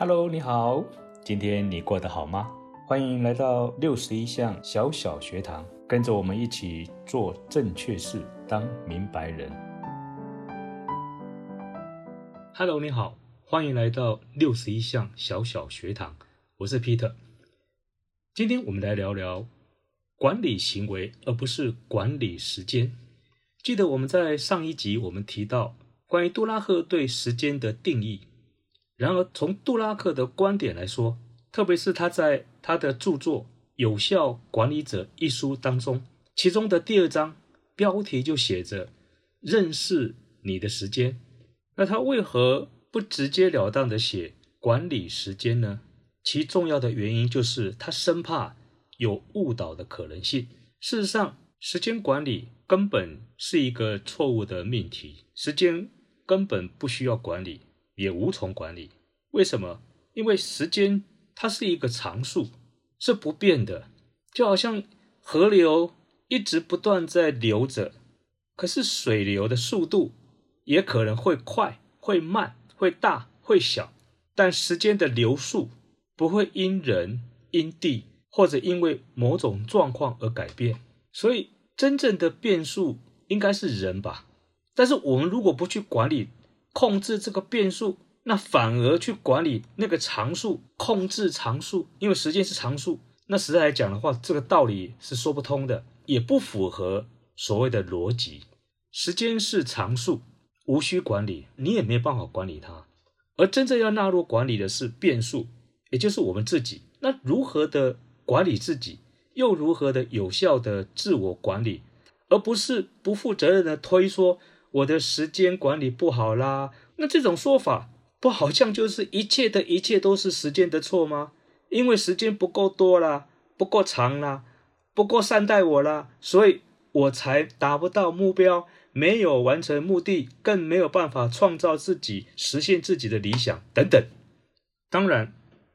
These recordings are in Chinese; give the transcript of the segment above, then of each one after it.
Hello，你好，今天你过得好吗？欢迎来到六十一项小小学堂，跟着我们一起做正确事，当明白人。Hello，你好，欢迎来到六十一项小小学堂，我是 Peter。今天我们来聊聊管理行为，而不是管理时间。记得我们在上一集我们提到关于杜拉赫对时间的定义。然而，从杜拉克的观点来说，特别是他在他的著作《有效管理者》一书当中，其中的第二章标题就写着“认识你的时间”。那他为何不直截了当的写管理时间呢？其重要的原因就是他生怕有误导的可能性。事实上，时间管理根本是一个错误的命题，时间根本不需要管理。也无从管理，为什么？因为时间它是一个常数，是不变的，就好像河流一直不断在流着，可是水流的速度也可能会快、会慢、会大、会小，但时间的流速不会因人、因地或者因为某种状况而改变，所以真正的变数应该是人吧？但是我们如果不去管理，控制这个变数，那反而去管理那个常数，控制常数，因为时间是常数。那实在来讲的话，这个道理是说不通的，也不符合所谓的逻辑。时间是常数，无需管理，你也没有办法管理它。而真正要纳入管理的是变数，也就是我们自己。那如何的管理自己，又如何的有效的自我管理，而不是不负责任的推说。我的时间管理不好啦，那这种说法不好像就是一切的一切都是时间的错吗？因为时间不够多啦，不够长啦，不够善待我啦，所以我才达不到目标，没有完成目的，更没有办法创造自己、实现自己的理想等等。当然，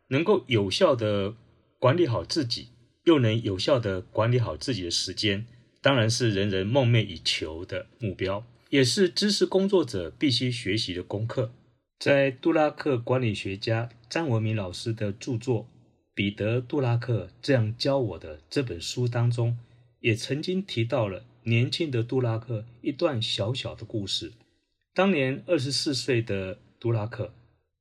能够有效的管理好自己，又能有效的管理好自己的时间，当然是人人梦寐以求的目标。也是知识工作者必须学习的功课。在杜拉克管理学家张文明老师的著作《彼得·杜拉克这样教我的》这本书当中，也曾经提到了年轻的杜拉克一段小小的故事。当年二十四岁的杜拉克，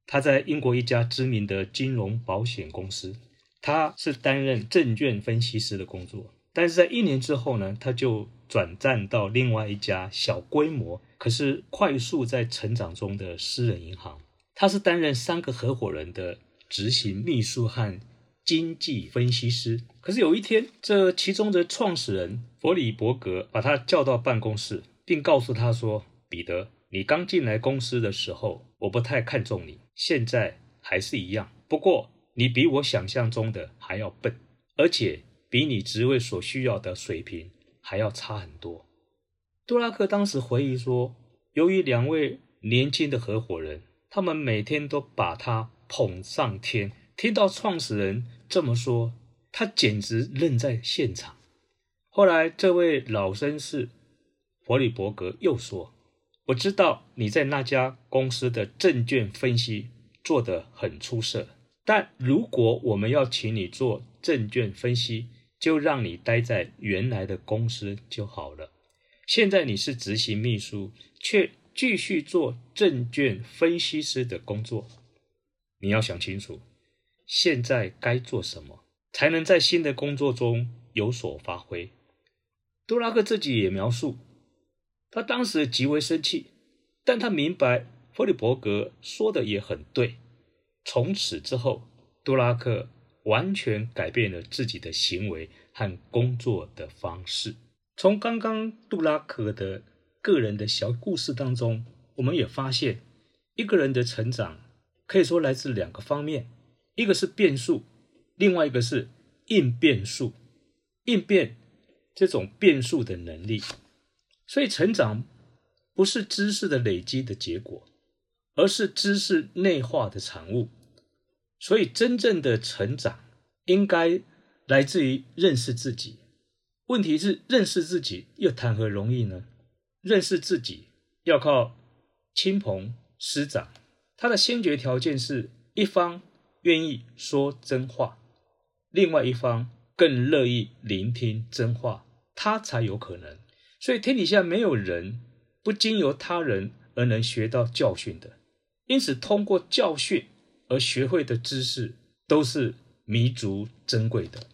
他在英国一家知名的金融保险公司，他是担任证券分析师的工作。但是在一年之后呢，他就转战到另外一家小规模，可是快速在成长中的私人银行。他是担任三个合伙人的执行秘书和经济分析师。可是有一天，这其中的创始人弗里伯格把他叫到办公室，并告诉他说：“彼得，你刚进来公司的时候，我不太看重你，现在还是一样。不过，你比我想象中的还要笨，而且。”比你职位所需要的水平还要差很多。杜拉克当时回忆说：“由于两位年轻的合伙人，他们每天都把他捧上天。听到创始人这么说，他简直愣在现场。后来，这位老绅士弗里伯格又说：‘我知道你在那家公司的证券分析做得很出色，但如果我们要请你做证券分析，’”就让你待在原来的公司就好了。现在你是执行秘书，却继续做证券分析师的工作。你要想清楚，现在该做什么，才能在新的工作中有所发挥。杜拉克自己也描述，他当时极为生气，但他明白弗里伯格说的也很对。从此之后，杜拉克。完全改变了自己的行为和工作的方式。从刚刚杜拉克的个人的小故事当中，我们也发现，一个人的成长可以说来自两个方面：一个是变数，另外一个是应变数，应变这种变数的能力。所以，成长不是知识的累积的结果，而是知识内化的产物。所以，真正的成长应该来自于认识自己。问题是，认识自己又谈何容易呢？认识自己要靠亲朋师长，他的先决条件是一方愿意说真话，另外一方更乐意聆听真话，他才有可能。所以天底下没有人不经由他人而能学到教训的，因此通过教训而学会的知识都是弥足珍贵的。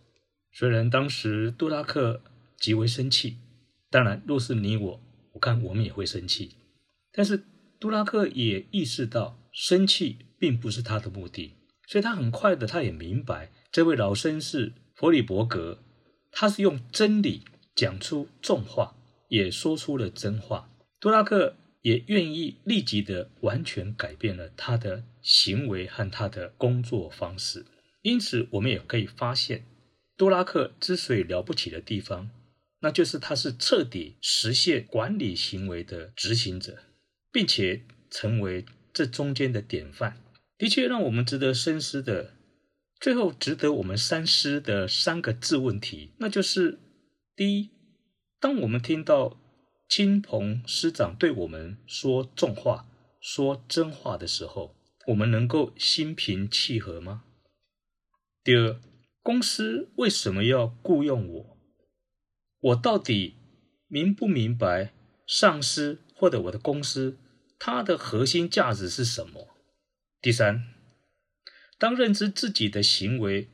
虽然当时杜拉克极为生气，当然若是你我，我看我们也会生气。但是杜拉克也意识到生气并不是他的目的，所以他很快的他也明白，这位老绅士弗里伯格，他是用真理讲出重话。也说出了真话，杜拉克也愿意立即的完全改变了他的行为和他的工作方式。因此，我们也可以发现，杜拉克之所以了不起的地方，那就是他是彻底实现管理行为的执行者，并且成为这中间的典范。的确，让我们值得深思的，最后值得我们三思的三个自问题，那就是第一。当我们听到亲朋师长对我们说重话、说真话的时候，我们能够心平气和吗？第二，公司为什么要雇佣我？我到底明不明白上司或者我的公司它的核心价值是什么？第三，当认知自己的行为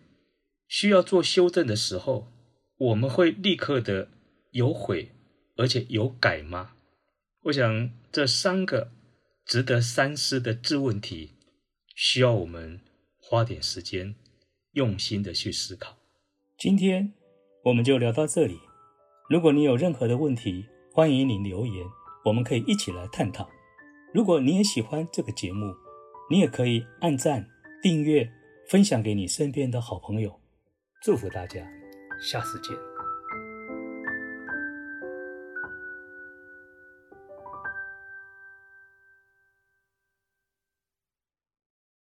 需要做修正的时候，我们会立刻的。有悔，而且有改吗？我想这三个值得三思的质问题，需要我们花点时间，用心的去思考。今天我们就聊到这里。如果你有任何的问题，欢迎你留言，我们可以一起来探讨。如果你也喜欢这个节目，你也可以按赞、订阅、分享给你身边的好朋友。祝福大家，下次见。